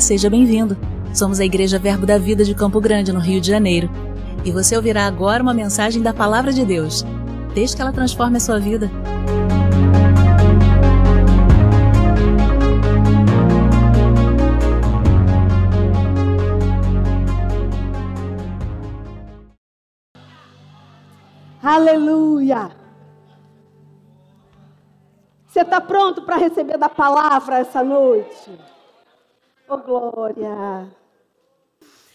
Seja bem-vindo. Somos a Igreja Verbo da Vida de Campo Grande, no Rio de Janeiro. E você ouvirá agora uma mensagem da Palavra de Deus. Desde que ela transforme a sua vida. Aleluia! Você está pronto para receber da palavra essa noite? Oh, glória!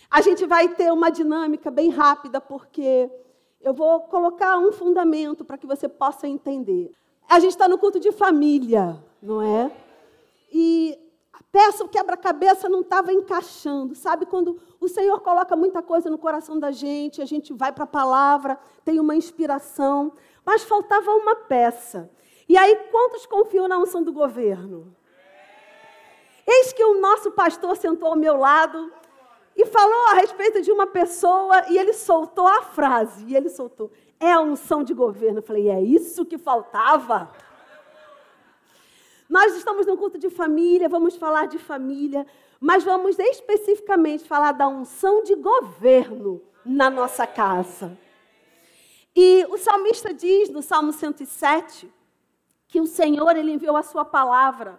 A gente vai ter uma dinâmica bem rápida, porque eu vou colocar um fundamento para que você possa entender. A gente está no culto de família, não é? E a peça, o quebra-cabeça não estava encaixando. Sabe quando o Senhor coloca muita coisa no coração da gente, a gente vai para a palavra, tem uma inspiração, mas faltava uma peça. E aí, quantos confiam na unção do governo? Eis que o nosso pastor sentou ao meu lado e falou a respeito de uma pessoa e ele soltou a frase. E ele soltou: é a unção de governo. Eu falei: é isso que faltava. Nós estamos num culto de família, vamos falar de família, mas vamos especificamente falar da unção de governo na nossa casa. E o salmista diz no Salmo 107 que o Senhor ele enviou a sua palavra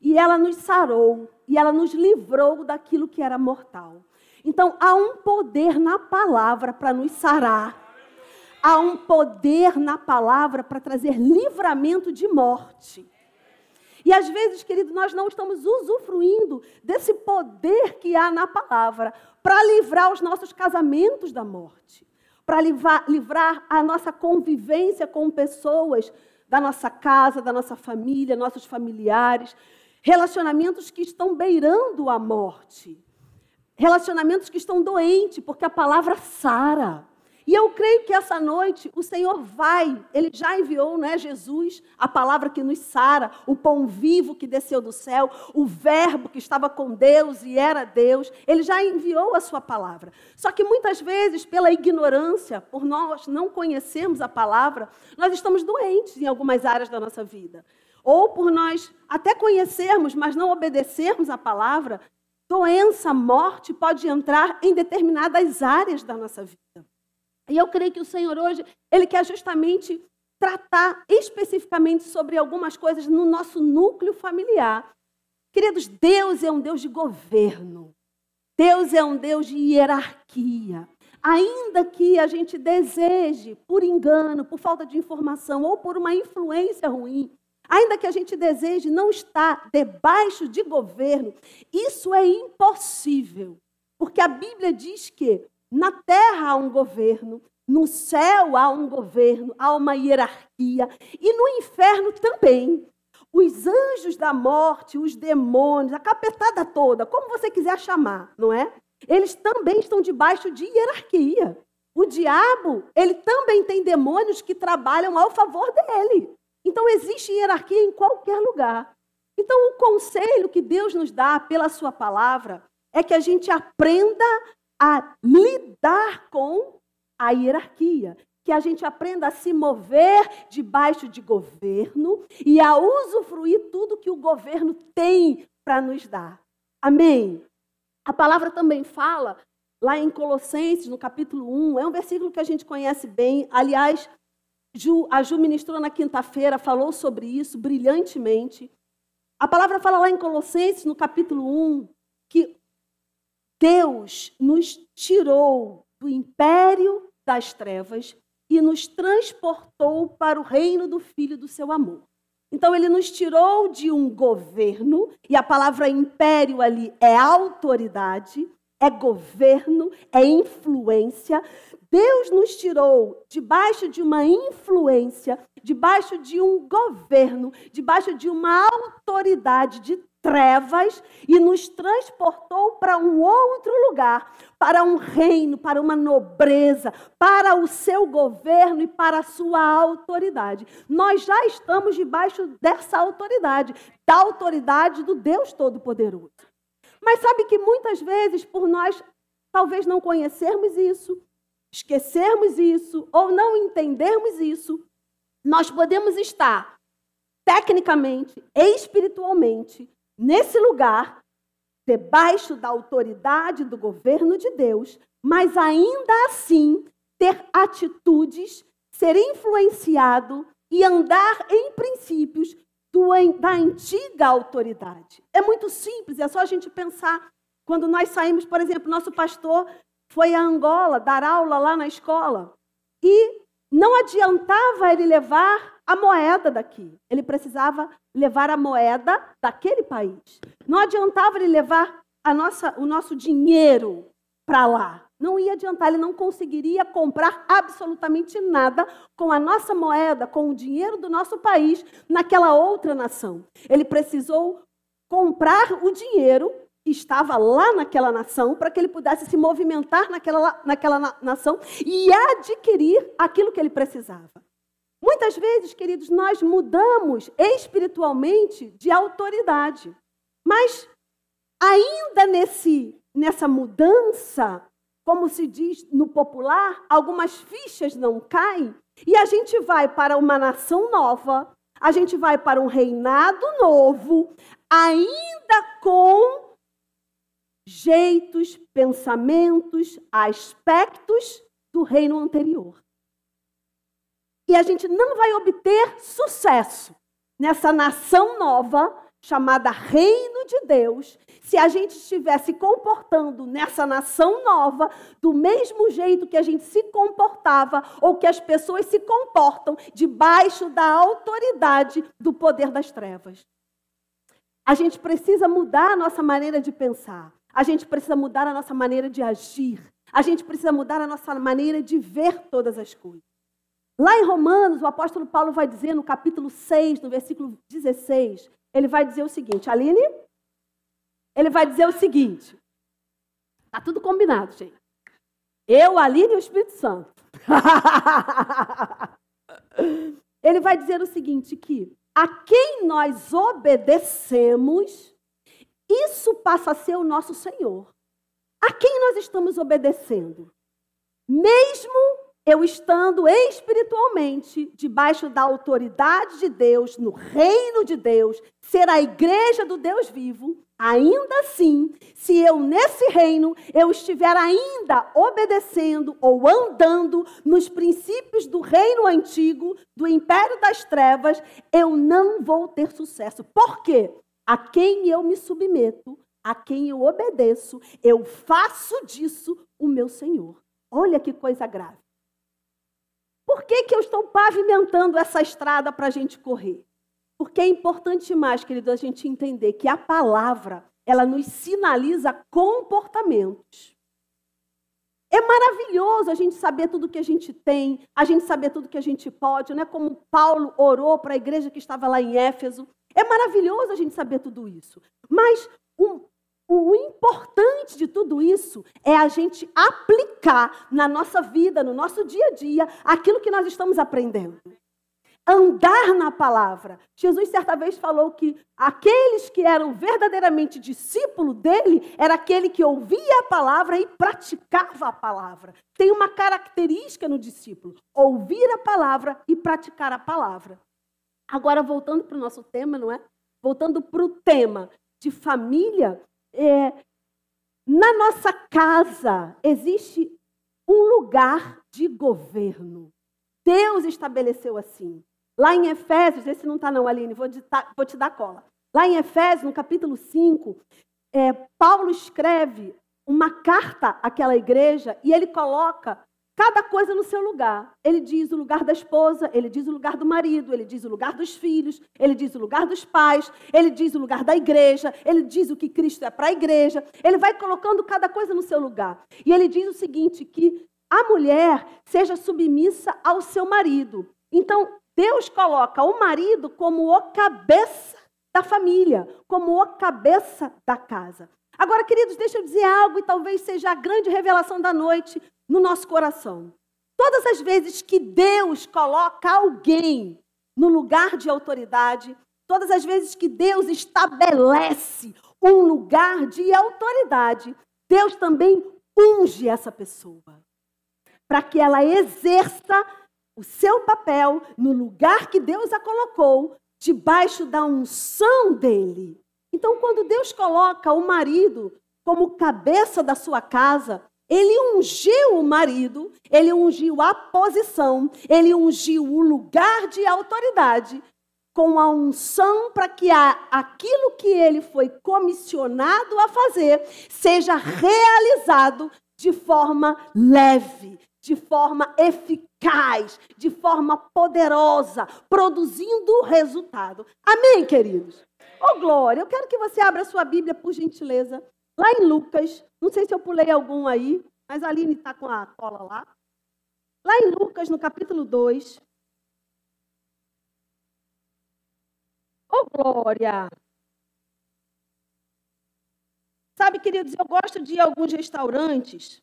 e ela nos sarou e ela nos livrou daquilo que era mortal. Então há um poder na palavra para nos sarar. Há um poder na palavra para trazer livramento de morte. E às vezes, querido, nós não estamos usufruindo desse poder que há na palavra para livrar os nossos casamentos da morte, para livrar, a nossa convivência com pessoas da nossa casa, da nossa família, nossos familiares, relacionamentos que estão beirando a morte, relacionamentos que estão doentes, porque a palavra sara. E eu creio que essa noite o Senhor vai, Ele já enviou, não é Jesus, a palavra que nos sara, o pão vivo que desceu do céu, o verbo que estava com Deus e era Deus, Ele já enviou a sua palavra. Só que muitas vezes, pela ignorância, por nós não conhecermos a palavra, nós estamos doentes em algumas áreas da nossa vida. Ou por nós até conhecermos, mas não obedecermos a palavra, doença, morte pode entrar em determinadas áreas da nossa vida. E eu creio que o Senhor hoje, Ele quer justamente tratar especificamente sobre algumas coisas no nosso núcleo familiar. Queridos, Deus é um Deus de governo. Deus é um Deus de hierarquia. Ainda que a gente deseje, por engano, por falta de informação ou por uma influência ruim, ainda que a gente deseje não estar debaixo de governo, isso é impossível. Porque a Bíblia diz que na terra há um governo, no céu há um governo, há uma hierarquia, e no inferno também. Os anjos da morte, os demônios, a capetada toda, como você quiser chamar, não é? Eles também estão debaixo de hierarquia. O diabo, ele também tem demônios que trabalham ao favor dele. Então existe hierarquia em qualquer lugar. Então o conselho que Deus nos dá pela sua palavra é que a gente aprenda a lidar com a hierarquia, que a gente aprenda a se mover debaixo de governo e a usufruir tudo que o governo tem para nos dar. Amém? A palavra também fala, lá em Colossenses, no capítulo 1, é um versículo que a gente conhece bem. Aliás, Ju, a Ju ministrou na quinta-feira, falou sobre isso brilhantemente. A palavra fala lá em Colossenses, no capítulo 1, que Deus nos tirou do império das trevas e nos transportou para o reino do Filho do seu amor. Então, ele nos tirou de um governo, e a palavra império ali é autoridade, é governo, é influência. Deus nos tirou debaixo de uma influência, debaixo de um governo, debaixo de uma autoridade de trevas e nos transportou para um outro lugar, para um reino, para uma nobreza, para o seu governo e para a sua autoridade. Nós já estamos debaixo dessa autoridade, da autoridade do Deus Todo-Poderoso. Mas sabe que muitas vezes, por nós talvez não conhecermos isso, esquecermos isso ou não entendermos isso, nós podemos estar tecnicamente, espiritualmente, nesse lugar, debaixo da autoridade do governo de Deus, mas ainda assim ter atitudes, ser influenciado e andar em princípios da antiga autoridade. É muito simples, é só a gente pensar. Quando nós saímos, por exemplo, nosso pastor foi a Angola dar aula lá na escola e não adiantava ele levar a moeda daqui. Ele precisava levar a moeda daquele país. Não adiantava ele levar nossa, o nosso dinheiro para lá. Não ia adiantar, ele não conseguiria comprar absolutamente nada com a nossa moeda, com o dinheiro do nosso país naquela outra nação. Ele precisou comprar o dinheiro que estava lá naquela nação para que ele pudesse se movimentar naquela, naquela nação e adquirir aquilo que ele precisava. Muitas vezes, queridos, nós mudamos espiritualmente de autoridade, mas ainda nesse, nessa mudança, como se diz no popular, algumas fichas não caem e a gente vai para uma nação nova, a gente vai para um reinado novo, ainda com jeitos, pensamentos, aspectos do reino anterior. E a gente não vai obter sucesso nessa nação nova chamada Reino de Deus, se a gente estiver se comportando nessa nação nova do mesmo jeito que a gente se comportava ou que as pessoas se comportam debaixo da autoridade do poder das trevas. A gente precisa mudar a nossa maneira de pensar. A gente precisa mudar a nossa maneira de agir. A gente precisa mudar a nossa maneira de ver todas as coisas. Lá em Romanos, o apóstolo Paulo vai dizer no capítulo 6, no versículo 16, ele vai dizer o seguinte, Aline, ele vai dizer o seguinte, tá tudo combinado, gente. Eu, Aline e o Espírito Santo. ele vai dizer o seguinte, que a quem nós obedecemos, isso passa a ser o nosso Senhor. A quem nós estamos obedecendo? Mesmo eu estando espiritualmente debaixo da autoridade de Deus, no reino de Deus, ser a igreja do Deus vivo, ainda assim, se eu nesse reino eu estiver ainda obedecendo ou andando nos princípios do reino antigo, do império das trevas, eu não vou ter sucesso. Por quê? A quem eu me submeto, a quem eu obedeço, eu faço disso o meu Senhor. Olha que coisa grave. Por que, que eu estou pavimentando essa estrada para a gente correr? Porque é importante mais, querido, a gente entender que a palavra, ela nos sinaliza comportamentos. É maravilhoso a gente saber tudo que a gente tem, a gente saber tudo que a gente pode, não é como Paulo orou para a igreja que estava lá em Éfeso. É maravilhoso a gente saber tudo isso. Mas um, o importante de tudo isso é a gente aplicar na nossa vida, no nosso dia a dia, aquilo que nós estamos aprendendo. Andar na palavra. Jesus certa vez falou que aqueles que eram verdadeiramente discípulo dele era aquele que ouvia a palavra e praticava a palavra. Tem uma característica no discípulo: ouvir a palavra e praticar a palavra. Agora, voltando para o nosso tema, não é? Voltando para o tema de família, é, na nossa casa existe um lugar de governo. Deus estabeleceu assim. Lá em Efésios, esse não está não, Aline, vou, vou, te dar cola. Lá em Efésios, no capítulo 5, é, Paulo escreve uma carta àquela igreja e ele coloca cada coisa no seu lugar. Ele diz o lugar da esposa, ele diz o lugar do marido, ele diz o lugar dos filhos, ele diz o lugar dos pais, ele diz o lugar da igreja, ele diz o que Cristo é para a igreja. Ele vai colocando cada coisa no seu lugar. E ele diz o seguinte: que a mulher seja submissa ao seu marido. Então, Deus coloca o marido como o cabeça da família, como o cabeça da casa. Agora, queridos, deixa eu dizer algo e talvez seja a grande revelação da noite no nosso coração. Todas as vezes que Deus coloca alguém no lugar de autoridade, todas as vezes que Deus estabelece um lugar de autoridade, Deus também unge essa pessoa para que ela exerça o seu papel no lugar que Deus a colocou, debaixo da unção dele. Então, quando Deus coloca o marido como cabeça da sua casa, ele ungiu o marido, ele ungiu a posição, ele ungiu o lugar de autoridade com a unção para que a, aquilo que ele foi comissionado a fazer seja realizado de forma leve, de forma eficaz, de forma poderosa, produzindo resultado. Amém, queridos? Ô, oh, Glória, eu quero que você abra sua Bíblia, por gentileza, lá em Lucas. Não sei se eu pulei algum aí, mas a Aline está com a cola lá. Lá em Lucas, no capítulo 2. Ô, oh, Glória! Sabe, queridos, eu gosto de ir a alguns restaurantes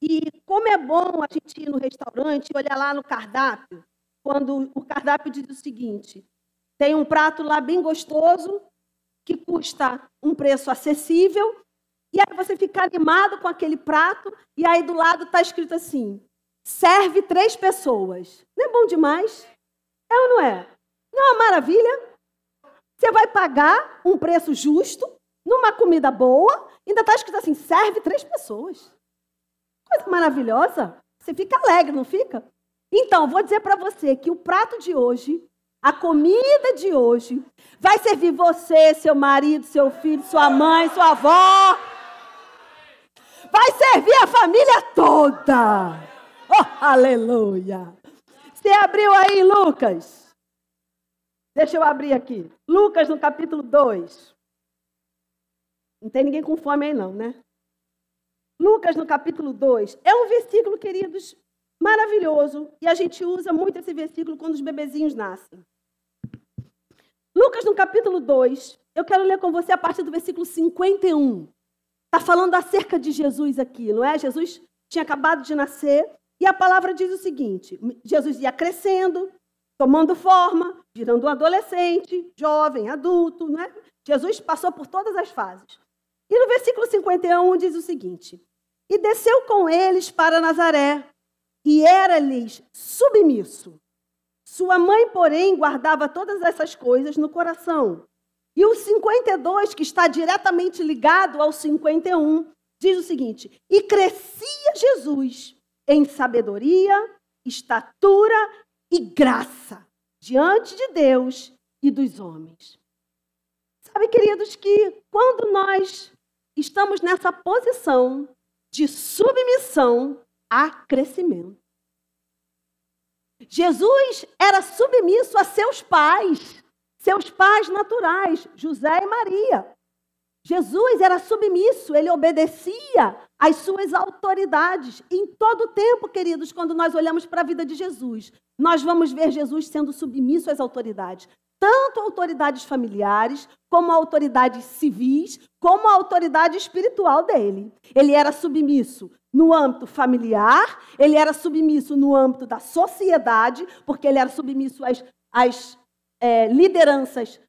e como é bom a gente ir no restaurante e olhar lá no cardápio, quando o cardápio diz o seguinte: tem um prato lá bem gostoso, que custa um preço acessível, e aí você fica animado com aquele prato, e aí do lado está escrito assim: serve três pessoas. Não é bom demais? É ou não é? Não é uma maravilha? Você vai pagar um preço justo, numa comida boa, ainda está escrito assim: serve três pessoas. Coisa maravilhosa. Você fica alegre, não fica? Então, vou dizer para você que o prato de hoje, a comida de hoje, vai servir você, seu marido, seu filho, sua mãe, sua avó. Vai servir a família toda. Oh, aleluia. Você abriu aí, Lucas? Deixa eu abrir aqui. Lucas, no capítulo 2. Não tem ninguém com fome aí, não, né? Lucas, no capítulo 2, é um versículo, queridos, maravilhoso. E a gente usa muito esse versículo quando os bebezinhos nascem. Lucas, no capítulo 2, eu quero ler com você a partir do versículo 51. Está falando acerca de Jesus aqui, não é? Jesus tinha acabado de nascer. E a palavra diz o seguinte: Jesus ia crescendo, tomando forma, virando um adolescente, jovem, adulto, não é? Jesus passou por todas as fases. E no versículo 51 diz o seguinte: e desceu com eles para Nazaré, e era-lhes submisso. Sua mãe, porém, guardava todas essas coisas no coração. E o 52, que está diretamente ligado ao 51, diz o seguinte: E crescia Jesus em sabedoria, estatura e graça diante de Deus e dos homens. Sabe, queridos, que quando nós estamos nessa posição de submissão a crescimento. Jesus era submisso a seus pais, seus pais naturais, José e Maria. Jesus era submisso, ele obedecia às suas autoridades. Em todo o tempo, queridos, quando nós olhamos para a vida de Jesus, nós vamos ver Jesus sendo submisso às autoridades tanto autoridades familiares, como autoridades civis, como a autoridade espiritual dele. Ele era submisso no âmbito familiar, ele era submisso no âmbito da sociedade, porque ele era submisso às, às é, lideranças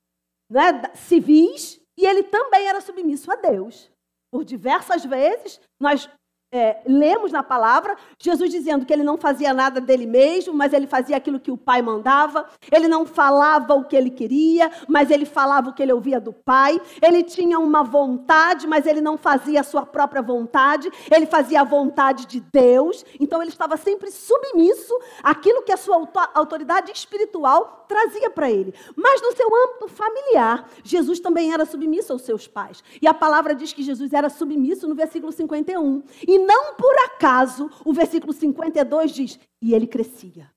né, civis, e ele também era submisso a Deus. Por diversas vezes, nós é, lemos na palavra Jesus dizendo que ele não fazia nada dele mesmo, mas ele fazia aquilo que o pai mandava. Ele não falava o que ele queria, mas ele falava o que ele ouvia do pai. Ele tinha uma vontade, mas ele não fazia a sua própria vontade. Ele fazia a vontade de Deus. Então ele estava sempre submisso àquilo que a sua autoridade espiritual trazia para ele. Mas no seu âmbito familiar, Jesus também era submisso aos seus pais. E a palavra diz que Jesus era submisso no versículo 51. E não por acaso, o versículo 52 diz: e ele crescia.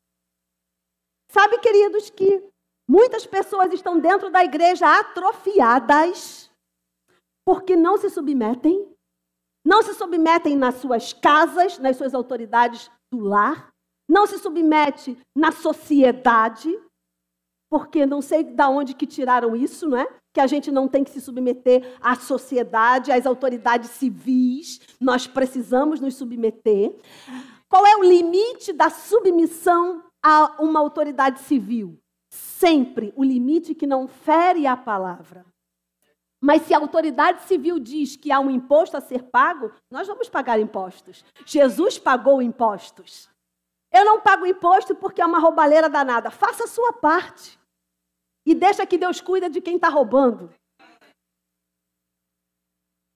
Sabe, queridos, que muitas pessoas estão dentro da igreja atrofiadas porque não se submetem, não se submetem nas suas casas, nas suas autoridades do lar, não se submete na sociedade, porque não sei de onde que tiraram isso, não é? Que a gente não tem que se submeter à sociedade, às autoridades civis, nós precisamos nos submeter. Qual é o limite da submissão a uma autoridade civil? Sempre o limite que não fere a palavra. Mas se a autoridade civil diz que há um imposto a ser pago, nós vamos pagar impostos. Jesus pagou impostos. Eu não pago imposto porque é uma roubalheira danada. Faça a sua parte. E deixa que Deus cuida de quem está roubando.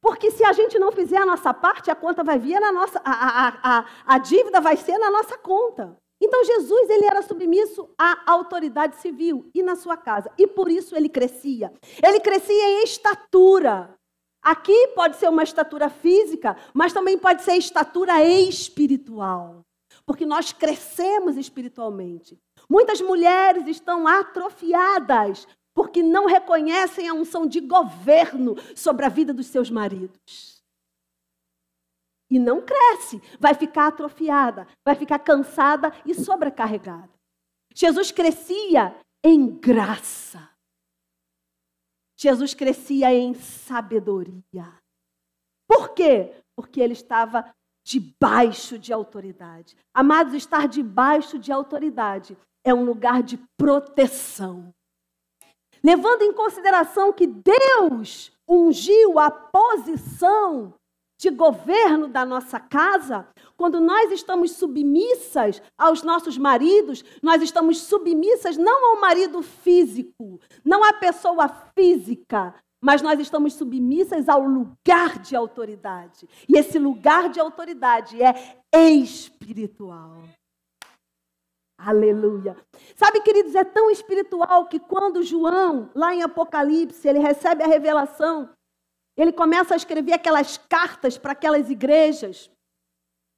Porque se a gente não fizer a nossa parte, a conta vai vir na nossa, a, a, a, a dívida vai ser na nossa conta. Então Jesus ele era submisso à autoridade civil e na sua casa. E por isso ele crescia. Ele crescia em estatura. Aqui pode ser uma estatura física, mas também pode ser estatura espiritual. Porque nós crescemos espiritualmente. Muitas mulheres estão atrofiadas porque não reconhecem a unção de governo sobre a vida dos seus maridos. E não cresce, vai ficar atrofiada, vai ficar cansada e sobrecarregada. Jesus crescia em graça. Jesus crescia em sabedoria. Por quê? Porque ele estava debaixo de autoridade. Amados, estar debaixo de autoridade é um lugar de proteção. Levando em consideração que Deus ungiu a posição de governo da nossa casa, quando nós estamos submissas aos nossos maridos, nós estamos submissas não ao marido físico, não à pessoa física, mas nós estamos submissas ao lugar de autoridade. E esse lugar de autoridade é espiritual. Aleluia. Sabe, queridos, é tão espiritual que quando João, lá em Apocalipse, ele recebe a revelação, ele começa a escrever aquelas cartas para aquelas igrejas.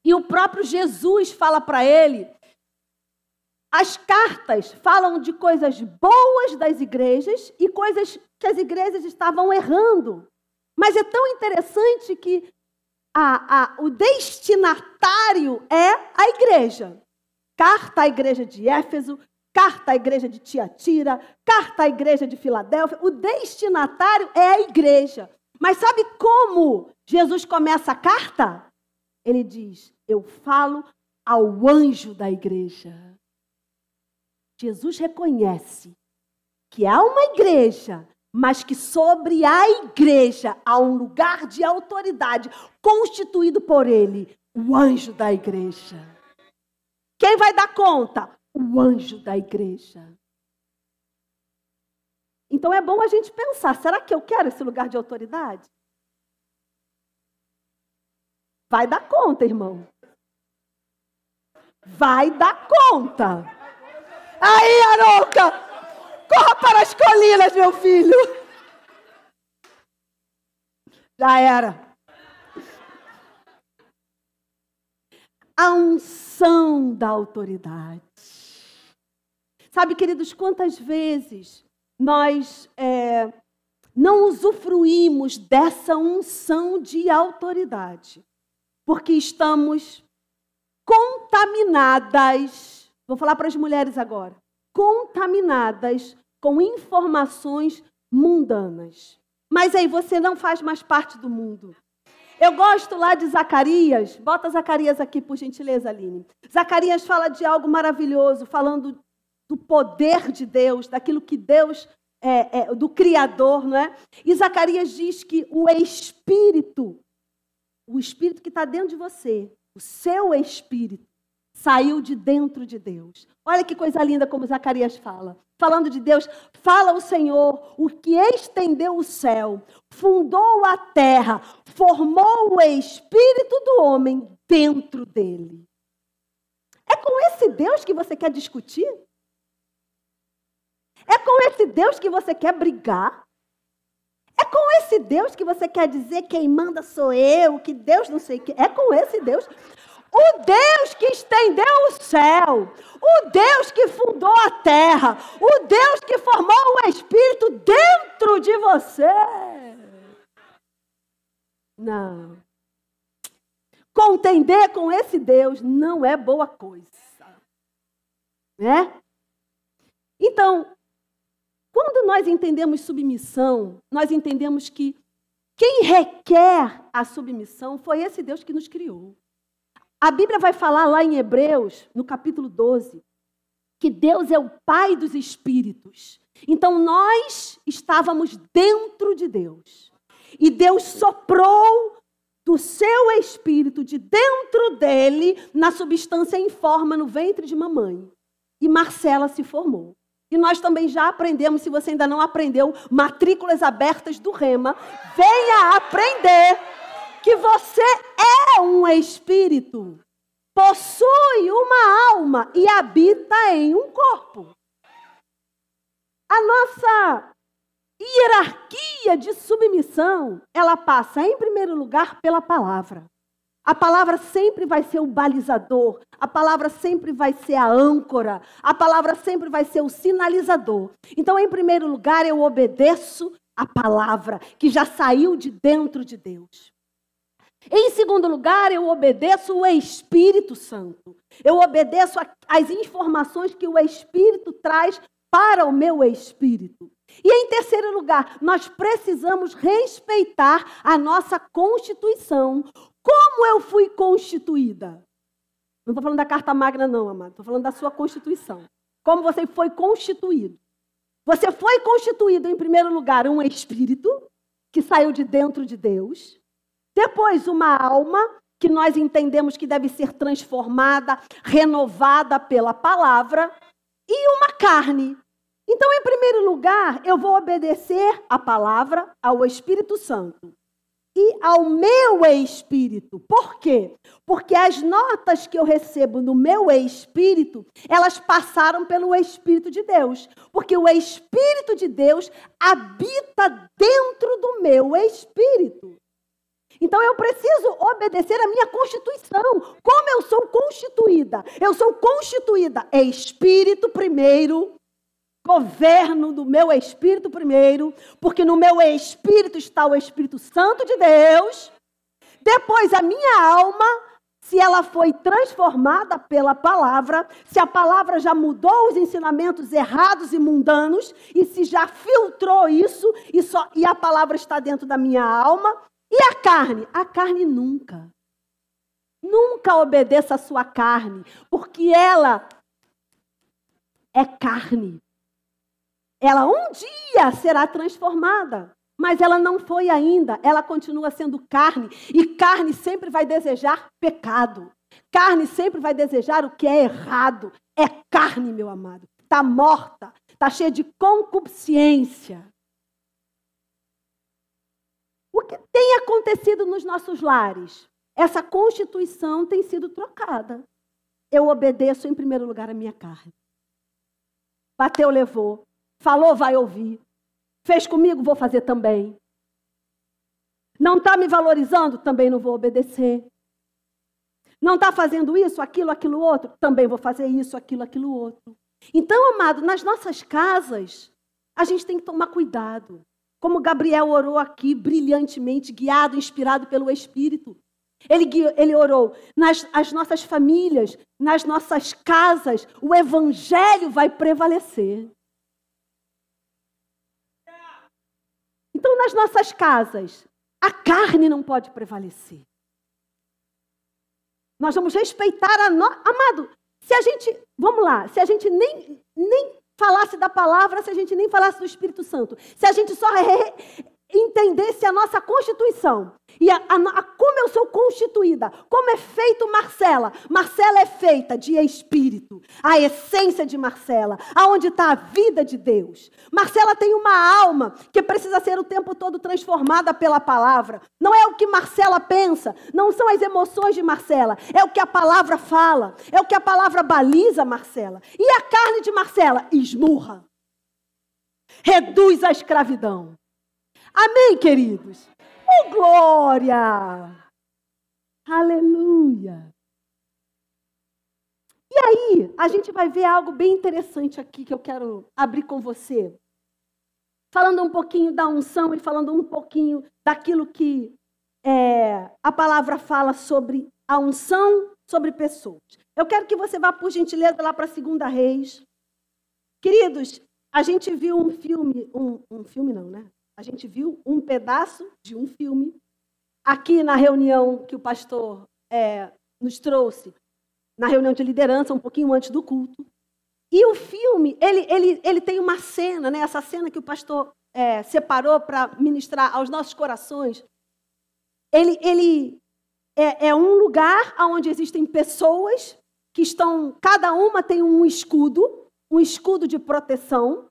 E o próprio Jesus fala para ele. As cartas falam de coisas boas das igrejas e coisas que as igrejas estavam errando. Mas é tão interessante que a, a, o destinatário é a igreja. Carta à igreja de Éfeso, carta à igreja de Tiatira, carta à igreja de Filadélfia. O destinatário é a igreja. Mas sabe como Jesus começa a carta? Ele diz: Eu falo ao anjo da igreja. Jesus reconhece que há uma igreja, mas que sobre a igreja há um lugar de autoridade constituído por ele, o anjo da igreja. Quem vai dar conta? O anjo da igreja. Então é bom a gente pensar: será que eu quero esse lugar de autoridade? Vai dar conta, irmão. Vai dar conta. Aí, Arouca! Corra para as colinas, meu filho. Já era. A unção da autoridade. Sabe, queridos, quantas vezes nós é, não usufruímos dessa unção de autoridade, porque estamos contaminadas. Vou falar para as mulheres agora. Contaminadas com informações mundanas. Mas aí você não faz mais parte do mundo. Eu gosto lá de Zacarias. Bota Zacarias aqui, por gentileza, Aline. Zacarias fala de algo maravilhoso, falando do poder de Deus, daquilo que Deus, é, é, do Criador, não é? E Zacarias diz que o Espírito, o Espírito que está dentro de você, o seu Espírito, saiu de dentro de Deus. Olha que coisa linda como Zacarias fala. Falando de Deus, fala o Senhor, o que estendeu o céu, fundou a terra, formou o espírito do homem dentro dele. É com esse Deus que você quer discutir? É com esse Deus que você quer brigar? É com esse Deus que você quer dizer quem manda sou eu, que Deus não sei o que. É com esse Deus. O Deus que estendeu o céu, o Deus que fundou a terra, o Deus que formou o Espírito dentro de você. Não. Contender com esse Deus não é boa coisa. Né? Então, quando nós entendemos submissão, nós entendemos que quem requer a submissão foi esse Deus que nos criou. A Bíblia vai falar lá em Hebreus, no capítulo 12, que Deus é o Pai dos espíritos. Então nós estávamos dentro de Deus. E Deus soprou do seu espírito de dentro dele na substância em forma no ventre de mamãe. E Marcela se formou. E nós também já aprendemos, se você ainda não aprendeu, matrículas abertas do Rema, venha aprender que você é um espírito, possui uma alma e habita em um corpo. A nossa hierarquia de submissão, ela passa em primeiro lugar pela palavra. A palavra sempre vai ser o balizador, a palavra sempre vai ser a âncora, a palavra sempre vai ser o sinalizador. Então, em primeiro lugar, eu obedeço a palavra que já saiu de dentro de Deus. Em segundo lugar, eu obedeço o Espírito Santo. Eu obedeço as informações que o Espírito traz para o meu espírito. E em terceiro lugar, nós precisamos respeitar a nossa constituição. Como eu fui constituída? Não estou falando da carta magna, não, amado. Estou falando da sua constituição. Como você foi constituído. Você foi constituído, em primeiro lugar, um espírito que saiu de dentro de Deus. Depois, uma alma que nós entendemos que deve ser transformada, renovada pela palavra e uma carne. Então, em primeiro lugar, eu vou obedecer à palavra, ao Espírito Santo e ao meu espírito. Por quê? Porque as notas que eu recebo no meu espírito, elas passaram pelo Espírito de Deus. Porque o Espírito de Deus habita dentro do meu espírito. Então eu preciso obedecer à minha constituição. Como eu sou constituída? Eu sou constituída espírito primeiro, governo do meu espírito primeiro, porque no meu espírito está o Espírito Santo de Deus. Depois a minha alma, se ela foi transformada pela palavra, se a palavra já mudou os ensinamentos errados e mundanos, e se já filtrou isso, e, só, e a palavra está dentro da minha alma, e a carne? A carne nunca. Nunca obedeça a sua carne, porque ela é carne. Ela um dia será transformada, mas ela não foi ainda. Ela continua sendo carne, e carne sempre vai desejar pecado. Carne sempre vai desejar o que é errado. É carne, meu amado. Está morta, está cheia de concupiscência. Que tem acontecido nos nossos lares? Essa constituição tem sido trocada. Eu obedeço em primeiro lugar a minha carne. Bateu, levou. Falou, vai ouvir. Fez comigo, vou fazer também. Não está me valorizando, também não vou obedecer. Não está fazendo isso, aquilo, aquilo outro, também vou fazer isso, aquilo, aquilo outro. Então, amado, nas nossas casas, a gente tem que tomar cuidado. Como Gabriel orou aqui brilhantemente, guiado, inspirado pelo Espírito. Ele, ele orou nas as nossas famílias, nas nossas casas, o Evangelho vai prevalecer. Então, nas nossas casas, a carne não pode prevalecer. Nós vamos respeitar a nossa. Amado, se a gente. Vamos lá, se a gente nem, nem falasse da palavra se a gente nem falasse do Espírito Santo. Se a gente só entendesse a nossa constituição e a, a, a, como eu sou constituída, como é feito Marcela. Marcela é feita de espírito, a essência de Marcela, aonde está a vida de Deus. Marcela tem uma alma que precisa ser o tempo todo transformada pela palavra. Não é o que Marcela pensa, não são as emoções de Marcela, é o que a palavra fala, é o que a palavra baliza Marcela. E a carne de Marcela esmurra, reduz a escravidão. Amém, queridos? Oh, glória! Aleluia! E aí, a gente vai ver algo bem interessante aqui que eu quero abrir com você. Falando um pouquinho da unção e falando um pouquinho daquilo que é, a palavra fala sobre a unção sobre pessoas. Eu quero que você vá, por gentileza, lá para a Segunda Reis. Queridos, a gente viu um filme, um, um filme não, né? A gente viu um pedaço de um filme aqui na reunião que o pastor é, nos trouxe, na reunião de liderança, um pouquinho antes do culto. E o filme, ele, ele, ele tem uma cena, né? essa cena que o pastor é, separou para ministrar aos nossos corações. Ele, ele é, é um lugar onde existem pessoas que estão, cada uma tem um escudo, um escudo de proteção.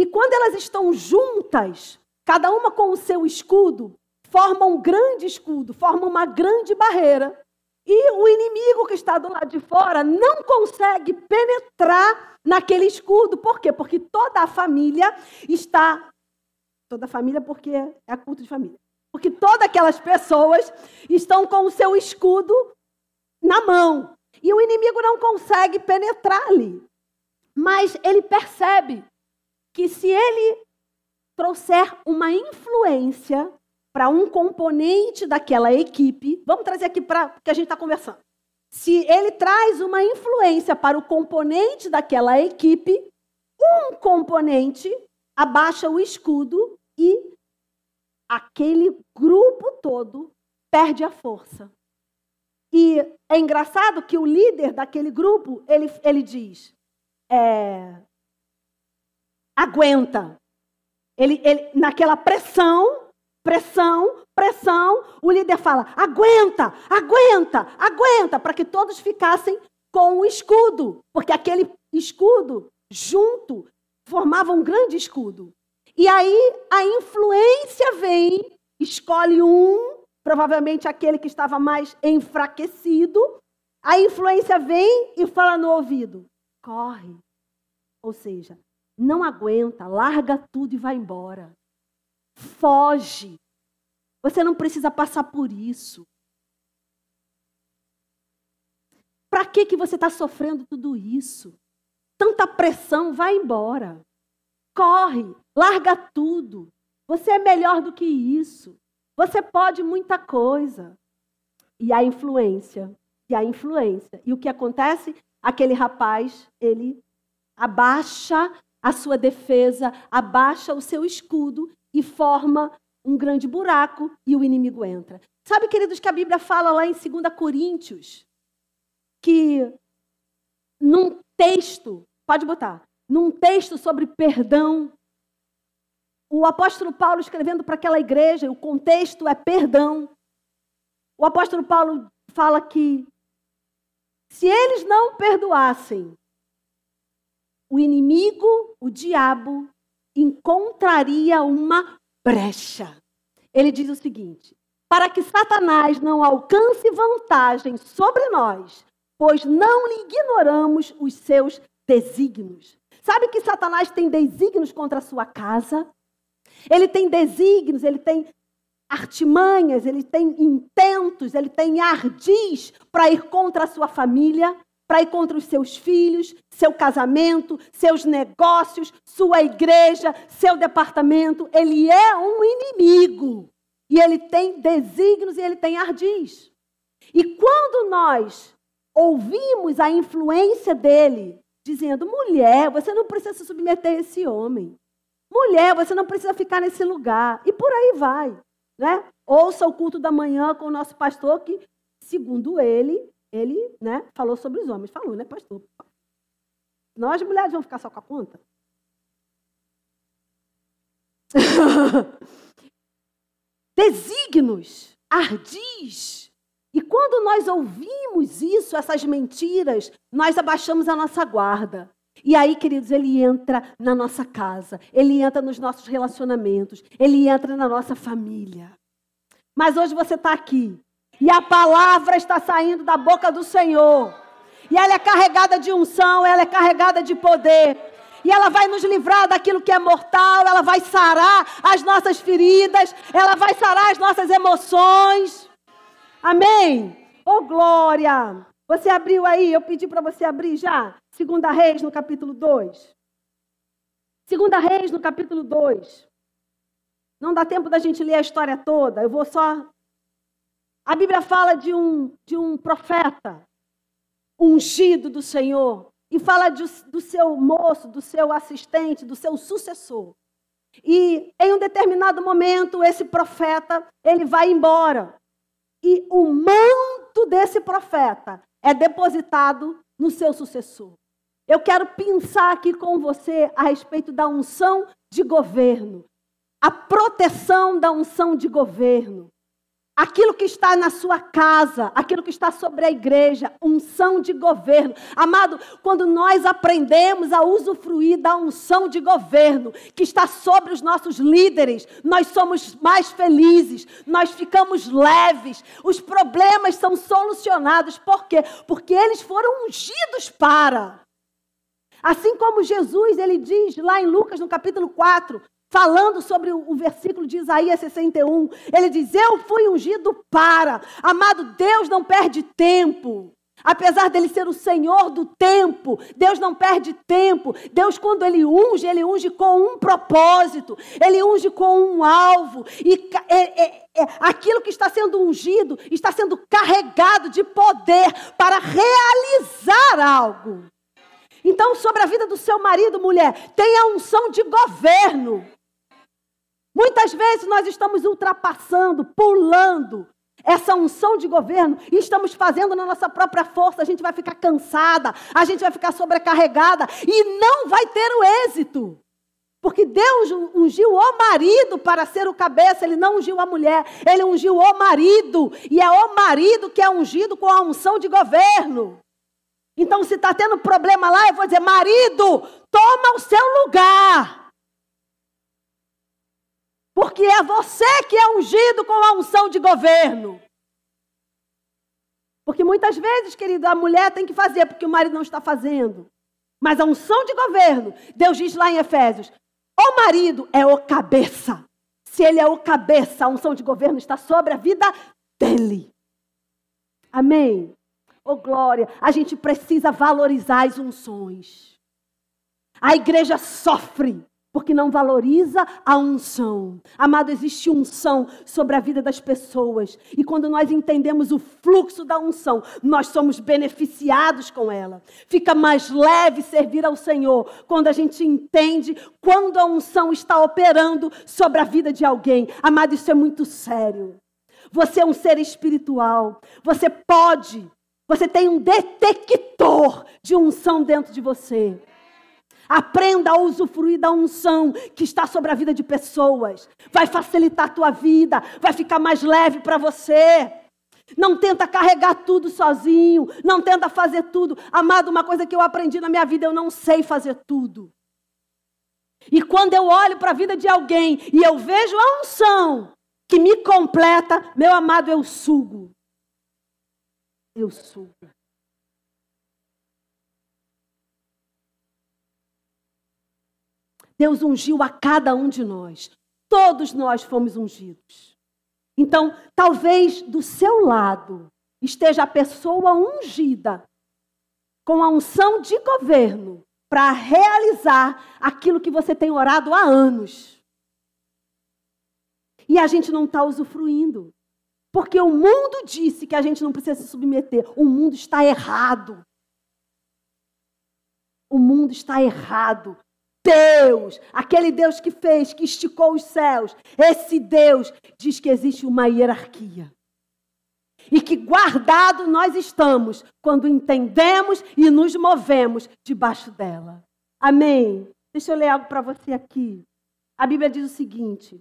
E quando elas estão juntas, cada uma com o seu escudo, formam um grande escudo, formam uma grande barreira. E o inimigo que está do lado de fora não consegue penetrar naquele escudo. Por quê? Porque toda a família está. Toda a família, porque é culto de família. Porque todas aquelas pessoas estão com o seu escudo na mão. E o inimigo não consegue penetrar ali. Mas ele percebe que se ele trouxer uma influência para um componente daquela equipe, vamos trazer aqui para que a gente está conversando. Se ele traz uma influência para o componente daquela equipe, um componente abaixa o escudo e aquele grupo todo perde a força. E é engraçado que o líder daquele grupo, ele, ele diz, é, aguenta. Ele, ele, naquela pressão, pressão, pressão, o líder fala, aguenta, aguenta, aguenta, para que todos ficassem com o escudo. Porque aquele escudo, junto, formava um grande escudo. E aí a influência vem, escolhe um, provavelmente aquele que estava mais enfraquecido. A influência vem e fala no ouvido: corre. Ou seja, não aguenta, larga tudo e vai embora. Foge. Você não precisa passar por isso. Para que, que você está sofrendo tudo isso? Tanta pressão, vai embora. Corre, larga tudo. Você é melhor do que isso. Você pode muita coisa. E a influência, e a influência. E o que acontece? Aquele rapaz, ele abaixa a sua defesa, abaixa o seu escudo e forma um grande buraco e o inimigo entra. Sabe, queridos, que a Bíblia fala lá em 2 Coríntios que num texto, pode botar, num texto sobre perdão, o apóstolo Paulo escrevendo para aquela igreja, o contexto é perdão. O apóstolo Paulo fala que se eles não perdoassem, o inimigo, o diabo, encontraria uma brecha. Ele diz o seguinte: para que Satanás não alcance vantagem sobre nós, pois não lhe ignoramos os seus desígnios. Sabe que Satanás tem desígnios contra a sua casa? Ele tem desígnios, ele tem artimanhas, ele tem intentos, ele tem ardis para ir contra a sua família para ir contra os seus filhos, seu casamento, seus negócios, sua igreja, seu departamento. Ele é um inimigo. E ele tem desígnios e ele tem ardis. E quando nós ouvimos a influência dele, dizendo: mulher, você não precisa se submeter a esse homem. Mulher, você não precisa ficar nesse lugar. E por aí vai. Né? Ouça o culto da manhã com o nosso pastor, que, segundo ele, ele né, falou sobre os homens. Falou, né, pastor? Nós, mulheres, vamos ficar só com a conta? Desígnios, ardis. E quando nós ouvimos isso, essas mentiras, nós abaixamos a nossa guarda. E aí, queridos, ele entra na nossa casa, ele entra nos nossos relacionamentos, ele entra na nossa família. Mas hoje você está aqui e a palavra está saindo da boca do Senhor. E ela é carregada de unção, ela é carregada de poder. E ela vai nos livrar daquilo que é mortal, ela vai sarar as nossas feridas, ela vai sarar as nossas emoções. Amém? Oh, glória! Você abriu aí, eu pedi para você abrir já. Segunda Reis, no capítulo 2. Segunda Reis, no capítulo 2. Não dá tempo da gente ler a história toda, eu vou só a Bíblia fala de um, de um profeta ungido do Senhor e fala de, do seu moço, do seu assistente, do seu sucessor. E em um determinado momento esse profeta, ele vai embora. E o manto desse profeta é depositado no seu sucessor. Eu quero pensar aqui com você a respeito da unção de governo, a proteção da unção de governo aquilo que está na sua casa, aquilo que está sobre a igreja, unção de governo. Amado, quando nós aprendemos a usufruir da unção de governo que está sobre os nossos líderes, nós somos mais felizes, nós ficamos leves, os problemas são solucionados. Por quê? Porque eles foram ungidos para. Assim como Jesus, ele diz lá em Lucas, no capítulo 4, falando sobre o, versículo de Isaías 61, ele diz: Eu fui ungido para. Amado, Deus não perde tempo. Apesar dele ser o Senhor do tempo, Deus não perde tempo. Deus, quando ele unge, ele unge com um propósito, ele unge com um alvo. E é, é, é, aquilo que está sendo ungido está sendo carregado de poder para realizar algo. Então, sobre a vida do seu marido, mulher, tenha unção de governo. Muitas vezes nós estamos ultrapassando, pulando essa unção de governo e estamos fazendo na nossa própria força. A gente vai ficar cansada, a gente vai ficar sobrecarregada e não vai ter o êxito. Porque Deus ungiu o marido para ser o cabeça, ele não ungiu a mulher, ele ungiu o marido, e é o marido que é ungido com a unção de governo. Então, se está tendo problema lá, eu vou dizer: marido, toma o seu lugar. Porque é você que é ungido com a unção de governo. Porque muitas vezes, querido, a mulher tem que fazer porque o marido não está fazendo. Mas a unção de governo, Deus diz lá em Efésios: o marido é o cabeça. Se ele é o cabeça, a unção de governo está sobre a vida dele. Amém? Oh glória, a gente precisa valorizar as unções. A igreja sofre porque não valoriza a unção. Amado, existe unção sobre a vida das pessoas. E quando nós entendemos o fluxo da unção, nós somos beneficiados com ela. Fica mais leve servir ao Senhor quando a gente entende quando a unção está operando sobre a vida de alguém. Amado, isso é muito sério. Você é um ser espiritual. Você pode, você tem um detector de unção dentro de você. Aprenda a usufruir da unção que está sobre a vida de pessoas. Vai facilitar a tua vida, vai ficar mais leve para você. Não tenta carregar tudo sozinho, não tenta fazer tudo. Amado, uma coisa que eu aprendi na minha vida, eu não sei fazer tudo. E quando eu olho para a vida de alguém e eu vejo a unção que me completa, meu amado, eu sugo. Eu sugo. Deus ungiu a cada um de nós. Todos nós fomos ungidos. Então, talvez do seu lado esteja a pessoa ungida com a unção de governo para realizar aquilo que você tem orado há anos. E a gente não está usufruindo. Porque o mundo disse que a gente não precisa se submeter. O mundo está errado. O mundo está errado. Deus, aquele Deus que fez, que esticou os céus, esse Deus diz que existe uma hierarquia. E que guardado nós estamos quando entendemos e nos movemos debaixo dela. Amém. Deixa eu ler algo para você aqui. A Bíblia diz o seguinte,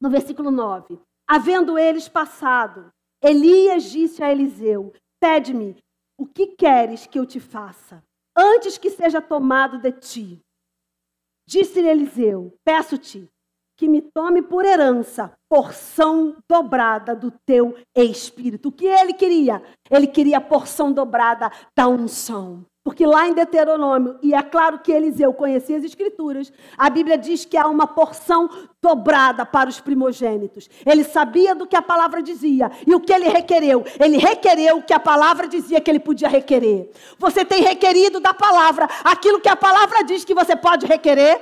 no versículo 9: Havendo eles passado, Elias disse a Eliseu: Pede-me, o que queres que eu te faça, antes que seja tomado de ti? Disse-lhe Eliseu: Peço-te que me tome por herança porção dobrada do teu espírito. O que ele queria? Ele queria a porção dobrada da unção. Porque lá em Deuteronômio, e é claro que Eliseu conhecia as Escrituras, a Bíblia diz que há uma porção dobrada para os primogênitos. Ele sabia do que a palavra dizia e o que ele requereu. Ele requereu o que a palavra dizia que ele podia requerer. Você tem requerido da palavra aquilo que a palavra diz que você pode requerer?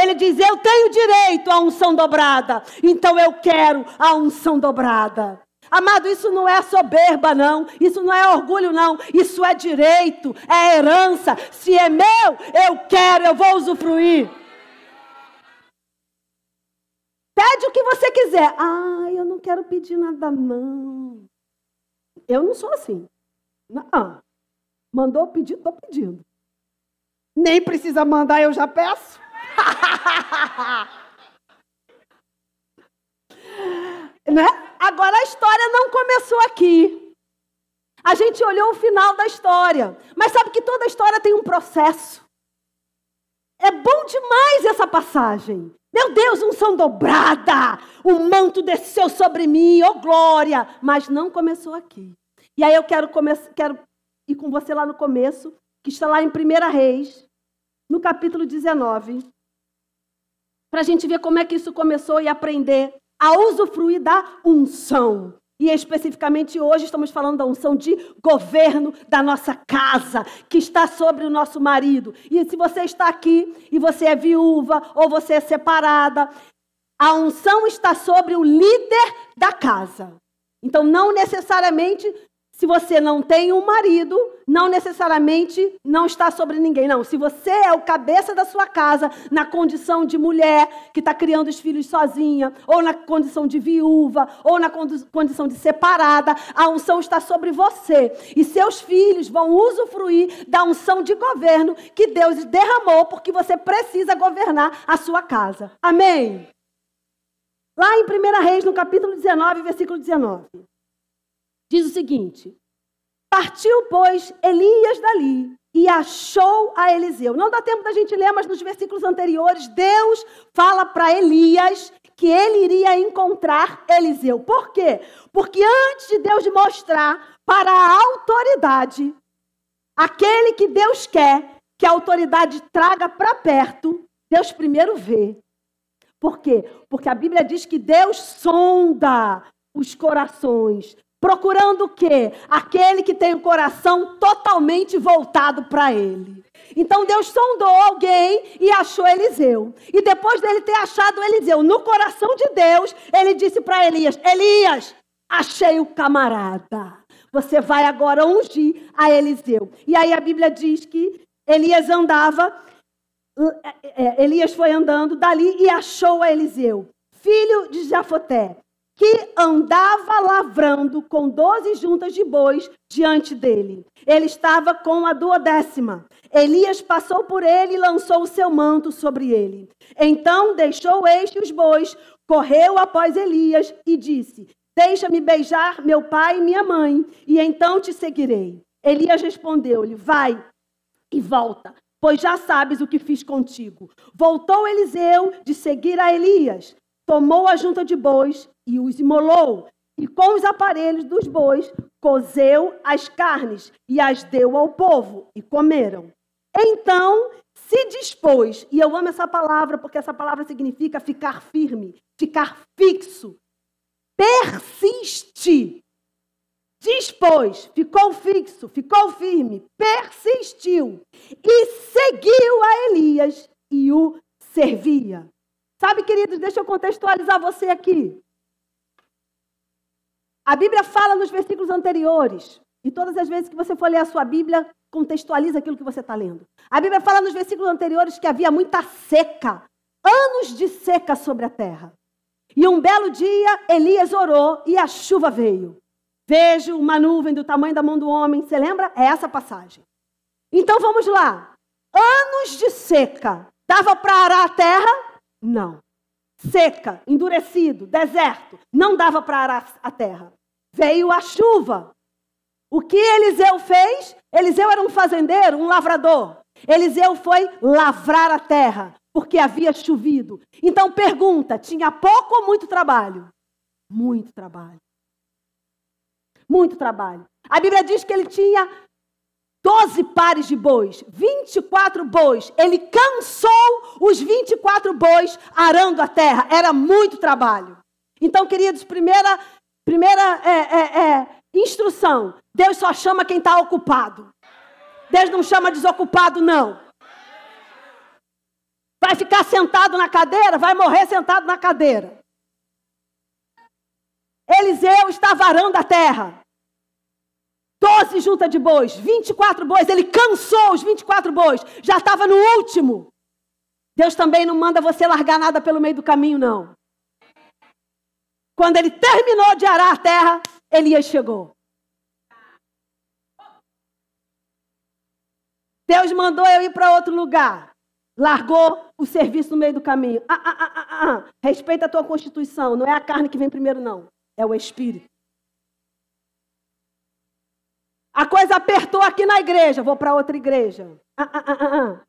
Ele diz: Eu tenho direito à unção dobrada, então eu quero a unção dobrada. Amado, isso não é soberba, não. Isso não é orgulho, não. Isso é direito, é herança. Se é meu, eu quero, eu vou usufruir. Pede o que você quiser. Ah, eu não quero pedir nada, não. Eu não sou assim. Não. Mandou pedir, estou pedindo. Nem precisa mandar, eu já peço. né? Agora a história não começou aqui. A gente olhou o final da história, mas sabe que toda história tem um processo. É bom demais essa passagem. Meu Deus, unção dobrada, o manto desceu sobre mim, oh glória. Mas não começou aqui. E aí eu quero, quero ir com você lá no começo, que está lá em 1 Reis, no capítulo 19, para a gente ver como é que isso começou e aprender a usufruir da unção. E especificamente hoje estamos falando da unção de governo da nossa casa, que está sobre o nosso marido. E se você está aqui e você é viúva ou você é separada, a unção está sobre o líder da casa. Então, não necessariamente se você não tem um marido, não necessariamente não está sobre ninguém. Não, se você é o cabeça da sua casa, na condição de mulher que está criando os filhos sozinha, ou na condição de viúva, ou na condição de separada, a unção está sobre você. E seus filhos vão usufruir da unção de governo que Deus derramou, porque você precisa governar a sua casa. Amém? Lá em 1 Reis, no capítulo 19, versículo 19. Diz o seguinte: Partiu, pois, Elias dali e achou a Eliseu. Não dá tempo da gente ler, mas nos versículos anteriores, Deus fala para Elias que ele iria encontrar Eliseu. Por quê? Porque antes de Deus mostrar para a autoridade aquele que Deus quer que a autoridade traga para perto, Deus primeiro vê. Por quê? Porque a Bíblia diz que Deus sonda os corações. Procurando o quê? Aquele que tem o coração totalmente voltado para ele. Então Deus sondou alguém e achou Eliseu. E depois dele ter achado Eliseu no coração de Deus, ele disse para Elias: Elias, achei o camarada. Você vai agora ungir a Eliseu. E aí a Bíblia diz que Elias andava, é, é, Elias foi andando dali e achou a Eliseu, filho de Jafoté que andava lavrando com doze juntas de bois diante dele. Ele estava com a duodécima. Elias passou por ele e lançou o seu manto sobre ele. Então deixou este os bois, correu após Elias e disse: Deixa-me beijar meu pai e minha mãe, e então te seguirei. Elias respondeu-lhe: Vai e volta, pois já sabes o que fiz contigo. Voltou Eliseu de seguir a Elias, tomou a junta de bois e os imolou. E com os aparelhos dos bois, cozeu as carnes e as deu ao povo, e comeram. Então se dispôs, e eu amo essa palavra porque essa palavra significa ficar firme, ficar fixo, persiste. Dispôs, ficou fixo, ficou firme, persistiu e seguiu a Elias e o servia. Sabe, queridos, deixa eu contextualizar você aqui. A Bíblia fala nos versículos anteriores, e todas as vezes que você for ler a sua Bíblia, contextualiza aquilo que você está lendo. A Bíblia fala nos versículos anteriores que havia muita seca, anos de seca sobre a terra. E um belo dia, Elias orou e a chuva veio. Vejo uma nuvem do tamanho da mão do homem. Você lembra? É essa passagem. Então vamos lá. Anos de seca. Dava para arar a terra? Não. Seca, endurecido, deserto. Não dava para arar a terra veio a chuva. O que Eliseu fez? Eliseu era um fazendeiro, um lavrador. Eliseu foi lavrar a terra, porque havia chovido. Então pergunta: tinha pouco ou muito trabalho? Muito trabalho. Muito trabalho. A Bíblia diz que ele tinha 12 pares de bois, 24 bois. Ele cansou os 24 bois arando a terra. Era muito trabalho. Então, queridos, primeira Primeira é, é, é, instrução: Deus só chama quem está ocupado. Deus não chama desocupado, não. Vai ficar sentado na cadeira, vai morrer sentado na cadeira. Eliseu está varando a terra. Doze juntas de bois, 24 bois. Ele cansou os 24 bois. Já estava no último. Deus também não manda você largar nada pelo meio do caminho, não. Quando ele terminou de arar a terra, Elias chegou. Deus mandou eu ir para outro lugar. Largou o serviço no meio do caminho. Ah, ah, ah, ah, ah. Respeita a tua constituição. Não é a carne que vem primeiro, não. é o Espírito. A coisa apertou aqui na igreja, vou para outra igreja. Ah, ah, ah, ah, ah.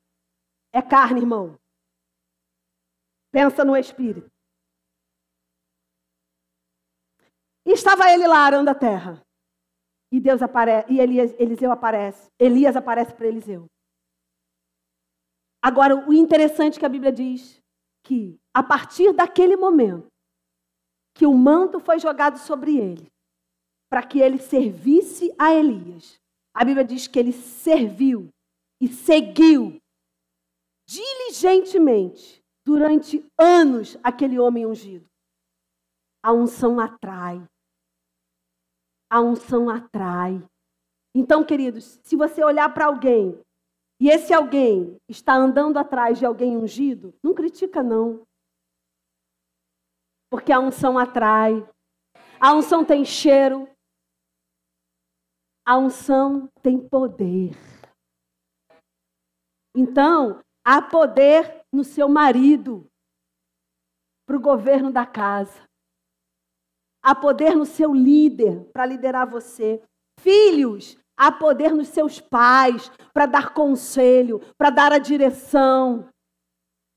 é carne, irmão. Pensa no Espírito. E estava ele lá arando a terra. E Deus aparece, e Elias, Eliseu aparece. Elias aparece para Eliseu. Agora, o interessante que a Bíblia diz que a partir daquele momento que o manto foi jogado sobre ele, para que ele servisse a Elias. A Bíblia diz que ele serviu e seguiu diligentemente durante anos aquele homem ungido. A unção atrai. A unção atrai. Então, queridos, se você olhar para alguém e esse alguém está andando atrás de alguém ungido, não critica, não. Porque a unção atrai. A unção tem cheiro. A unção tem poder. Então, há poder no seu marido para o governo da casa. Há poder no seu líder para liderar você. Filhos, há poder nos seus pais para dar conselho, para dar a direção.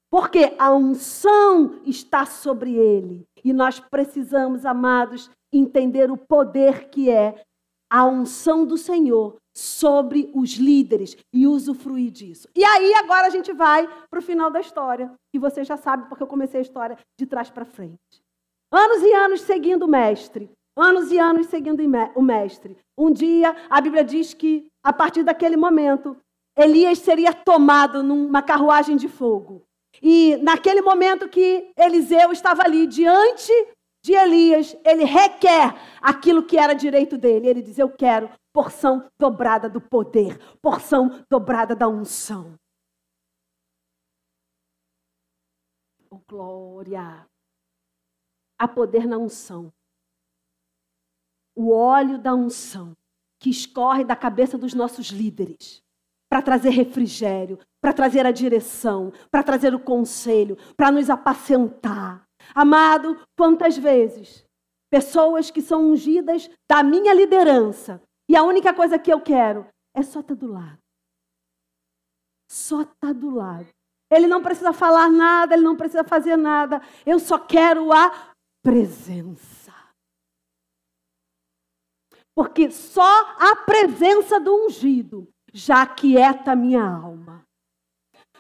Porque a unção está sobre ele. E nós precisamos, amados, entender o poder que é a unção do Senhor sobre os líderes e usufruir disso. E aí agora a gente vai para o final da história, que você já sabe porque eu comecei a história de trás para frente. Anos e anos seguindo o mestre, anos e anos seguindo o mestre. Um dia a Bíblia diz que a partir daquele momento Elias seria tomado numa carruagem de fogo. E naquele momento que Eliseu estava ali diante de Elias, ele requer aquilo que era direito dele. Ele diz: Eu quero porção dobrada do poder, porção dobrada da unção. Oh, glória! Há poder na unção. O óleo da unção que escorre da cabeça dos nossos líderes para trazer refrigério, para trazer a direção, para trazer o conselho, para nos apacentar. Amado, quantas vezes pessoas que são ungidas da minha liderança e a única coisa que eu quero é só estar tá do lado. Só estar tá do lado. Ele não precisa falar nada, ele não precisa fazer nada. Eu só quero a presença. Porque só a presença do ungido já aquieta minha alma.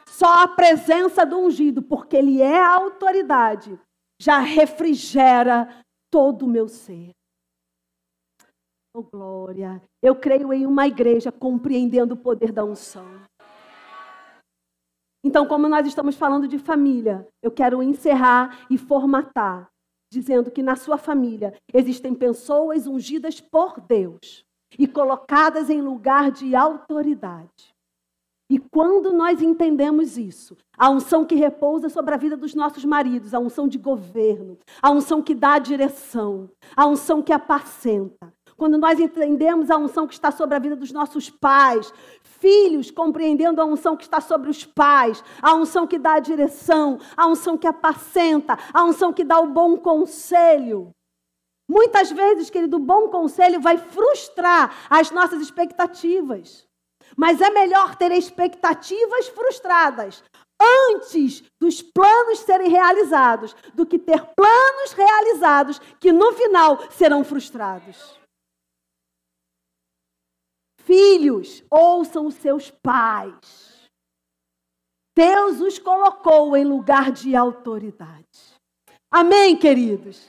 Só a presença do ungido, porque ele é a autoridade, já refrigera todo o meu ser. Oh, glória. Eu creio em uma igreja compreendendo o poder da unção. Então, como nós estamos falando de família, eu quero encerrar e formatar, dizendo que na sua família existem pessoas ungidas por Deus e colocadas em lugar de autoridade. E quando nós entendemos isso, a unção que repousa sobre a vida dos nossos maridos, a unção de governo, a unção que dá a direção, a unção que apacenta. Quando nós entendemos a unção que está sobre a vida dos nossos pais, filhos compreendendo a unção que está sobre os pais, a unção que dá a direção, a unção que apacenta, a unção que dá o bom conselho. Muitas vezes, querido, o bom conselho vai frustrar as nossas expectativas. Mas é melhor ter expectativas frustradas antes dos planos serem realizados do que ter planos realizados que no final serão frustrados. Filhos, ouçam os seus pais. Deus os colocou em lugar de autoridade. Amém, queridos?